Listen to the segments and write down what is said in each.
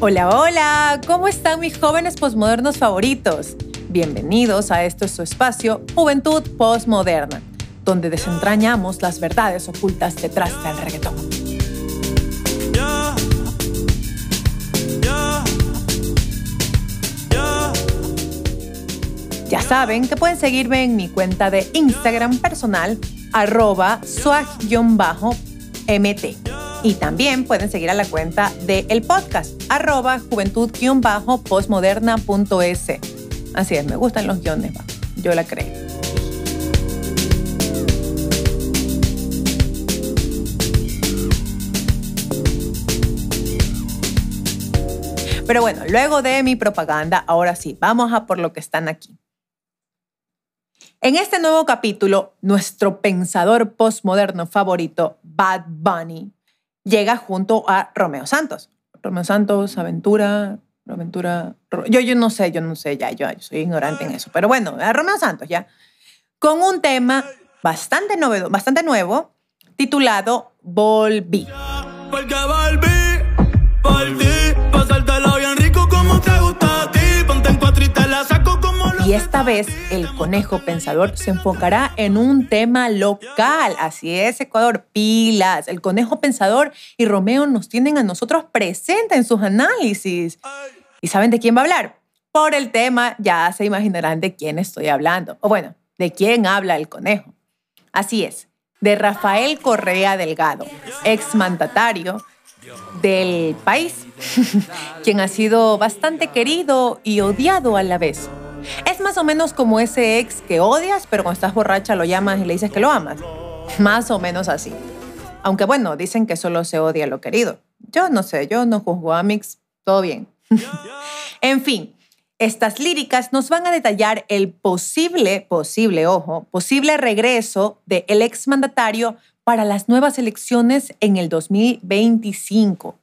Hola, hola, ¿cómo están mis jóvenes posmodernos favoritos? Bienvenidos a este su espacio Juventud Postmoderna, donde desentrañamos las verdades ocultas detrás del reggaetón. Ya saben que pueden seguirme en mi cuenta de Instagram personal, arroba swag-mt. Y también pueden seguir a la cuenta de el podcast, arroba juventud-postmoderna.es. Así es, me gustan los guiones, yo la creo. Pero bueno, luego de mi propaganda, ahora sí, vamos a por lo que están aquí. En este nuevo capítulo, nuestro pensador postmoderno favorito, Bad Bunny, llega junto a Romeo Santos. Romeo Santos, Aventura, Aventura. Yo, yo no sé, yo no sé, ya, yo, soy ignorante en eso. Pero bueno, a Romeo Santos ya. Con un tema bastante, novedo, bastante nuevo titulado Volví. Porque volví, y esta vez el conejo pensador se enfocará en un tema local. Así es, Ecuador, pilas. El conejo pensador y Romeo nos tienen a nosotros presentes en sus análisis. ¿Y saben de quién va a hablar? Por el tema ya se imaginarán de quién estoy hablando. O bueno, de quién habla el conejo. Así es, de Rafael Correa Delgado, exmandatario del país, quien ha sido bastante querido y odiado a la vez. Es más o menos como ese ex que odias, pero cuando estás borracha lo llamas y le dices que lo amas. Más o menos así. Aunque bueno, dicen que solo se odia lo querido. Yo no sé, yo no juzgo a Mix, todo bien. en fin, estas líricas nos van a detallar el posible, posible, ojo, posible regreso del ex exmandatario para las nuevas elecciones en el 2025.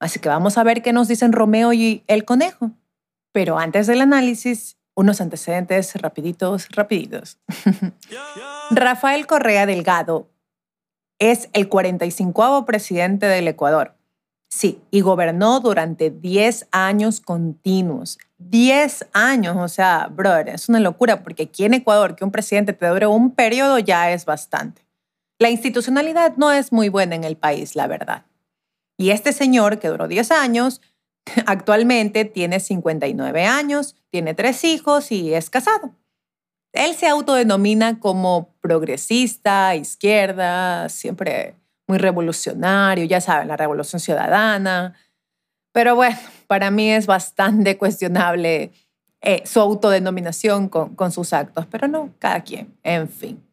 Así que vamos a ver qué nos dicen Romeo y el conejo. Pero antes del análisis, unos antecedentes rapiditos, rapiditos. Rafael Correa Delgado es el 45 presidente del Ecuador. Sí, y gobernó durante 10 años continuos. 10 años, o sea, brother, es una locura porque aquí en Ecuador que un presidente te dure un periodo ya es bastante. La institucionalidad no es muy buena en el país, la verdad. Y este señor que duró 10 años Actualmente tiene 59 años, tiene tres hijos y es casado. Él se autodenomina como progresista, izquierda, siempre muy revolucionario, ya saben, la revolución ciudadana. Pero bueno, para mí es bastante cuestionable eh, su autodenominación con sus actos, pero no, cada quien, en fin.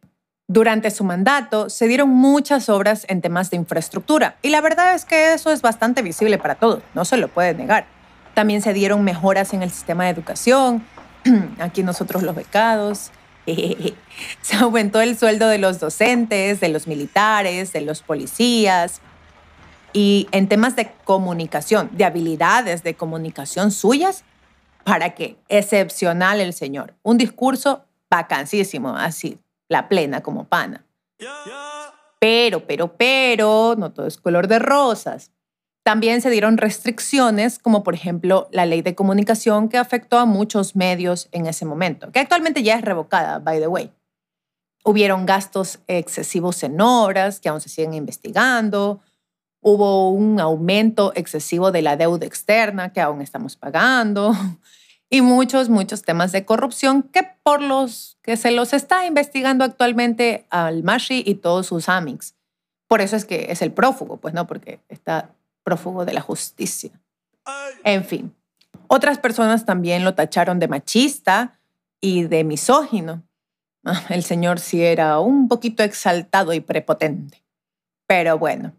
Durante su mandato se dieron muchas obras en temas de infraestructura y la verdad es que eso es bastante visible para todos, no se lo puede negar. También se dieron mejoras en el sistema de educación, aquí nosotros los becados, se aumentó el sueldo de los docentes, de los militares, de los policías y en temas de comunicación, de habilidades de comunicación suyas, para que excepcional el señor. Un discurso vacancísimo, así, la plena como pana. Pero, pero, pero, no todo es color de rosas. También se dieron restricciones, como por ejemplo la ley de comunicación que afectó a muchos medios en ese momento, que actualmente ya es revocada, by the way. Hubieron gastos excesivos en obras que aún se siguen investigando. Hubo un aumento excesivo de la deuda externa que aún estamos pagando y muchos, muchos temas de corrupción que por los que se los está investigando actualmente al Mashi y todos sus amics. Por eso es que es el prófugo, pues no, porque está prófugo de la justicia. En fin, otras personas también lo tacharon de machista y de misógino. Ah, el señor sí era un poquito exaltado y prepotente. Pero bueno,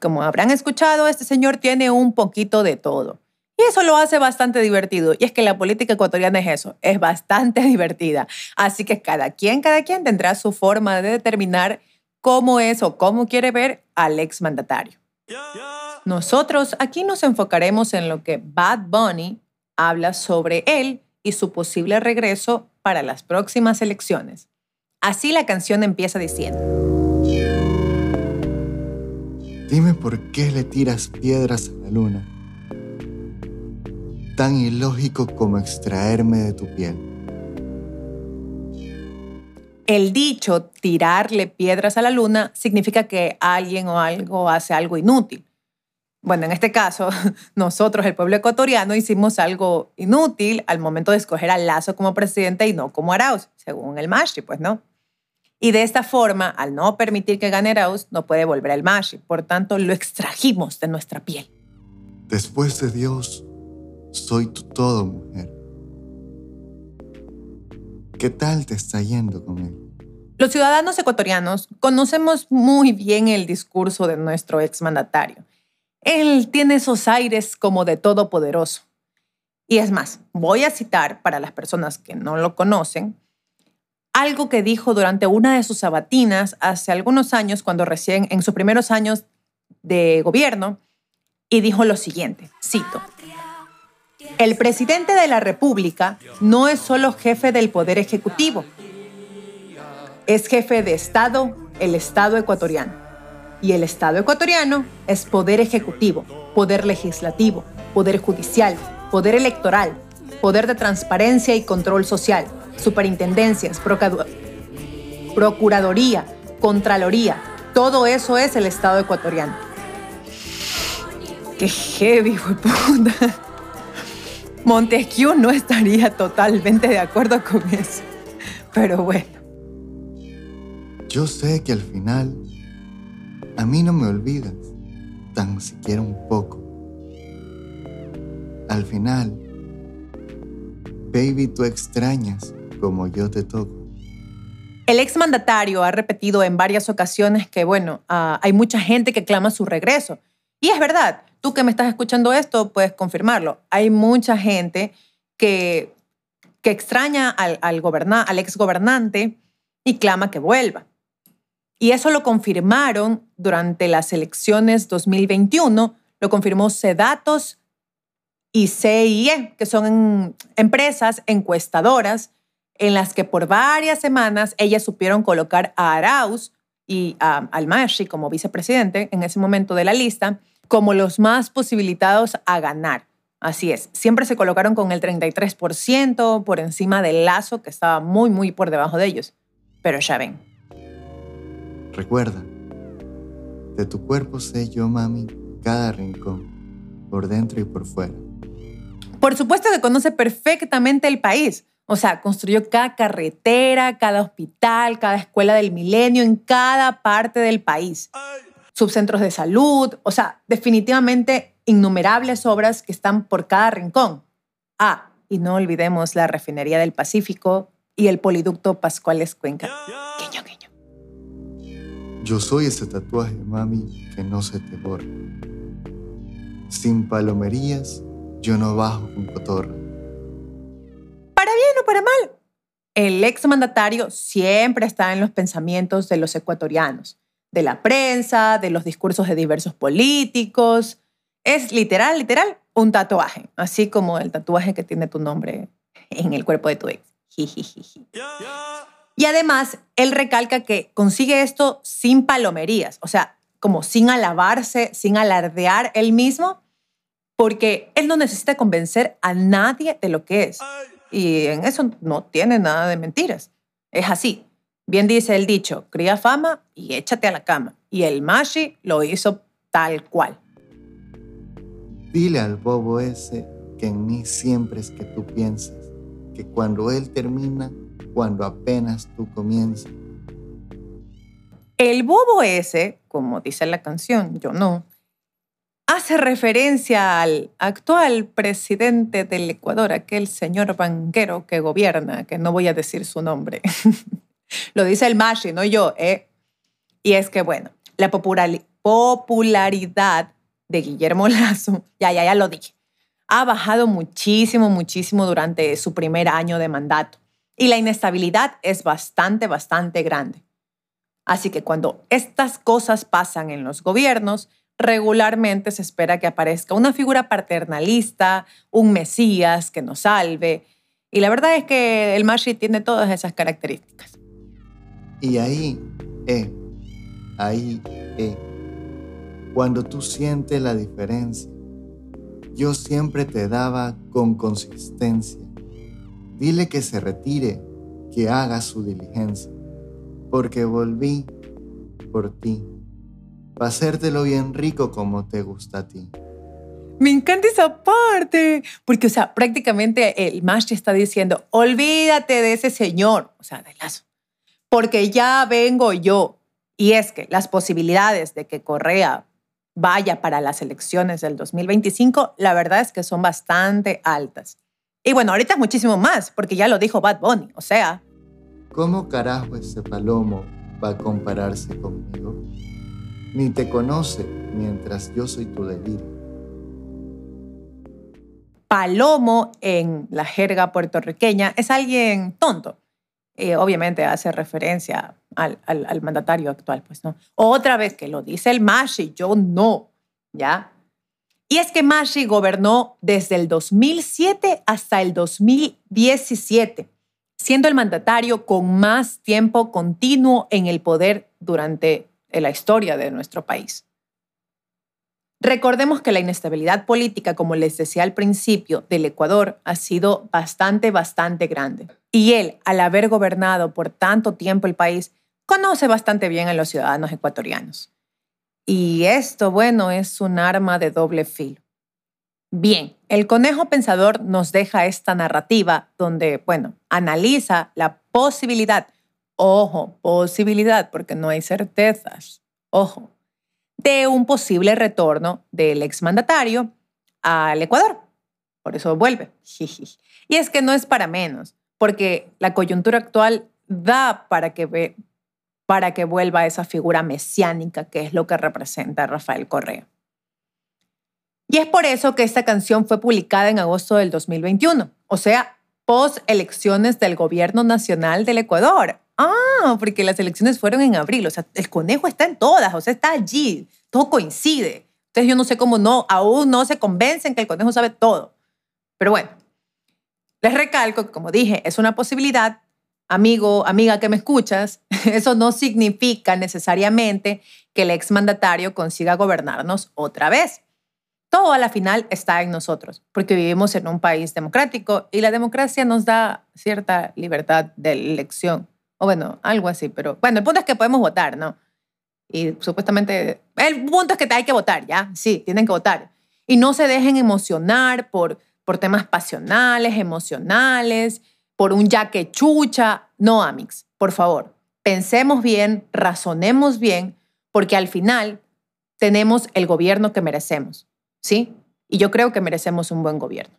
como habrán escuchado, este señor tiene un poquito de todo. Y eso lo hace bastante divertido. Y es que la política ecuatoriana es eso, es bastante divertida. Así que cada quien, cada quien tendrá su forma de determinar cómo es o cómo quiere ver al exmandatario. Nosotros aquí nos enfocaremos en lo que Bad Bunny habla sobre él y su posible regreso para las próximas elecciones. Así la canción empieza diciendo. Dime por qué le tiras piedras a la luna tan ilógico como extraerme de tu piel. El dicho tirarle piedras a la luna significa que alguien o algo hace algo inútil. Bueno, en este caso, nosotros, el pueblo ecuatoriano, hicimos algo inútil al momento de escoger a Lazo como presidente y no como Arauz, según el Mashi, pues no. Y de esta forma, al no permitir que gane Arauz, no puede volver al Mashi. Por tanto, lo extrajimos de nuestra piel. Después de Dios, soy tu todo, mujer. ¿Qué tal te está yendo con él? Los ciudadanos ecuatorianos conocemos muy bien el discurso de nuestro exmandatario él tiene esos aires como de todopoderoso. Y es más, voy a citar para las personas que no lo conocen, algo que dijo durante una de sus sabatinas hace algunos años, cuando recién en sus primeros años de gobierno, y dijo lo siguiente, cito, el presidente de la República no es solo jefe del Poder Ejecutivo, es jefe de Estado, el Estado ecuatoriano. Y el Estado ecuatoriano es poder ejecutivo, poder legislativo, poder judicial, poder electoral, poder de transparencia y control social, superintendencias, procuraduría, contraloría. Todo eso es el Estado ecuatoriano. Qué heavy, puta. Montesquieu no estaría totalmente de acuerdo con eso. Pero bueno. Yo sé que al final a mí no me olvidas, tan siquiera un poco. Al final, baby, tú extrañas como yo te toco. El exmandatario ha repetido en varias ocasiones que, bueno, ah, hay mucha gente que clama su regreso. Y es verdad, tú que me estás escuchando esto puedes confirmarlo. Hay mucha gente que, que extraña al, al, al exgobernante y clama que vuelva. Y eso lo confirmaron durante las elecciones 2021, lo confirmó Sedatos y CIE, que son empresas encuestadoras en las que por varias semanas ellas supieron colocar a Arauz y a Almashi como vicepresidente en ese momento de la lista como los más posibilitados a ganar. Así es, siempre se colocaron con el 33% por encima del lazo que estaba muy, muy por debajo de ellos. Pero ya ven, Recuerda, de tu cuerpo sé yo, mami, cada rincón, por dentro y por fuera. Por supuesto que conoce perfectamente el país. O sea, construyó cada carretera, cada hospital, cada escuela del milenio en cada parte del país. Subcentros de salud, o sea, definitivamente innumerables obras que están por cada rincón. Ah, y no olvidemos la refinería del Pacífico y el poliducto Pascuales Cuenca. Yo soy ese tatuaje, mami, que no se te borra. Sin palomerías, yo no bajo con cotorra. Para bien o para mal, el exmandatario siempre está en los pensamientos de los ecuatorianos, de la prensa, de los discursos de diversos políticos. Es literal, literal, un tatuaje, así como el tatuaje que tiene tu nombre en el cuerpo de tu ex. Y además, él recalca que consigue esto sin palomerías, o sea, como sin alabarse, sin alardear él mismo, porque él no necesita convencer a nadie de lo que es. Y en eso no tiene nada de mentiras. Es así. Bien dice el dicho, cría fama y échate a la cama. Y el Mashi lo hizo tal cual. Dile al bobo ese que en mí siempre es que tú piensas, que cuando él termina, cuando apenas tú comienzas. El bobo ese, como dice la canción, yo no, hace referencia al actual presidente del Ecuador, aquel señor banquero que gobierna, que no voy a decir su nombre. Lo dice el Mashi, no yo, ¿eh? Y es que, bueno, la popularidad de Guillermo Lazo, ya, ya, ya lo dije, ha bajado muchísimo, muchísimo durante su primer año de mandato y la inestabilidad es bastante, bastante grande. Así que cuando estas cosas pasan en los gobiernos, regularmente se espera que aparezca una figura paternalista, un mesías que nos salve. Y la verdad es que el Mashi tiene todas esas características. Y ahí, eh, ahí, eh, cuando tú sientes la diferencia, yo siempre te daba con consistencia. Dile que se retire, que haga su diligencia, porque volví por ti, para hacértelo bien rico como te gusta a ti. Me encanta esa parte, porque, o sea, prácticamente el Mashi está diciendo, olvídate de ese señor, o sea, de Lazo, porque ya vengo yo. Y es que las posibilidades de que Correa vaya para las elecciones del 2025, la verdad es que son bastante altas. Y bueno, ahorita es muchísimo más, porque ya lo dijo Bad Bunny, o sea... ¿Cómo carajo ese palomo va a compararse conmigo? Ni te conoce mientras yo soy tu delirio. Palomo en la jerga puertorriqueña es alguien tonto. Eh, obviamente hace referencia al, al, mandatario actual, pues no. Otra vez que lo dice el Mashi, yo no, ¿ya? Y es que Mashi gobernó desde el 2007 hasta el 2017, siendo el mandatario con más tiempo continuo en el poder durante la historia de nuestro país. Recordemos que la inestabilidad política, como les decía al principio, del Ecuador ha sido bastante, bastante grande. Y él, al haber gobernado por tanto tiempo el país, conoce bastante bien a los ciudadanos ecuatorianos. Y esto, bueno, es un arma de doble filo. Bien, el conejo pensador nos deja esta narrativa donde, bueno, analiza la posibilidad, ojo, posibilidad, porque no hay certezas, ojo, de un posible retorno del exmandatario al Ecuador. Por eso vuelve. Y es que no es para menos, porque la coyuntura actual da para que, para que vuelva esa figura mesiánica que es lo que representa Rafael Correa. Y es por eso que esta canción fue publicada en agosto del 2021, o sea, post elecciones del gobierno nacional del Ecuador. Ah, porque las elecciones fueron en abril. O sea, el conejo está en todas, o sea, está allí. Todo coincide. Entonces yo no sé cómo no, aún no se convencen que el conejo sabe todo. Pero bueno, les recalco que, como dije, es una posibilidad. Amigo, amiga que me escuchas, eso no significa necesariamente que el exmandatario consiga gobernarnos otra vez. Todo a la final está en nosotros, porque vivimos en un país democrático y la democracia nos da cierta libertad de elección. O bueno, algo así, pero bueno, el punto es que podemos votar, ¿no? Y supuestamente, el punto es que hay que votar, ¿ya? Sí, tienen que votar. Y no se dejen emocionar por, por temas pasionales, emocionales, por un ya que chucha. No, Amix, por favor, pensemos bien, razonemos bien, porque al final tenemos el gobierno que merecemos, ¿sí? Y yo creo que merecemos un buen gobierno.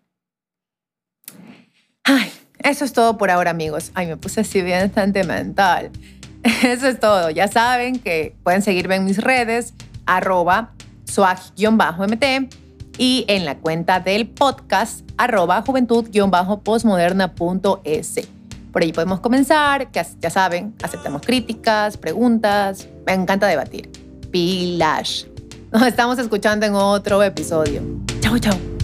Ay, eso es todo por ahora, amigos. Ay, me puse así bien sentimental. Eso es todo. Ya saben que pueden seguirme en mis redes, arroba swag-mt y en la cuenta del podcast, arroba juventud-postmoderna.es. Por ahí podemos comenzar, que ya saben, aceptamos críticas, preguntas. Me encanta debatir. Pilash. Nos estamos escuchando en otro episodio. Chao, chao.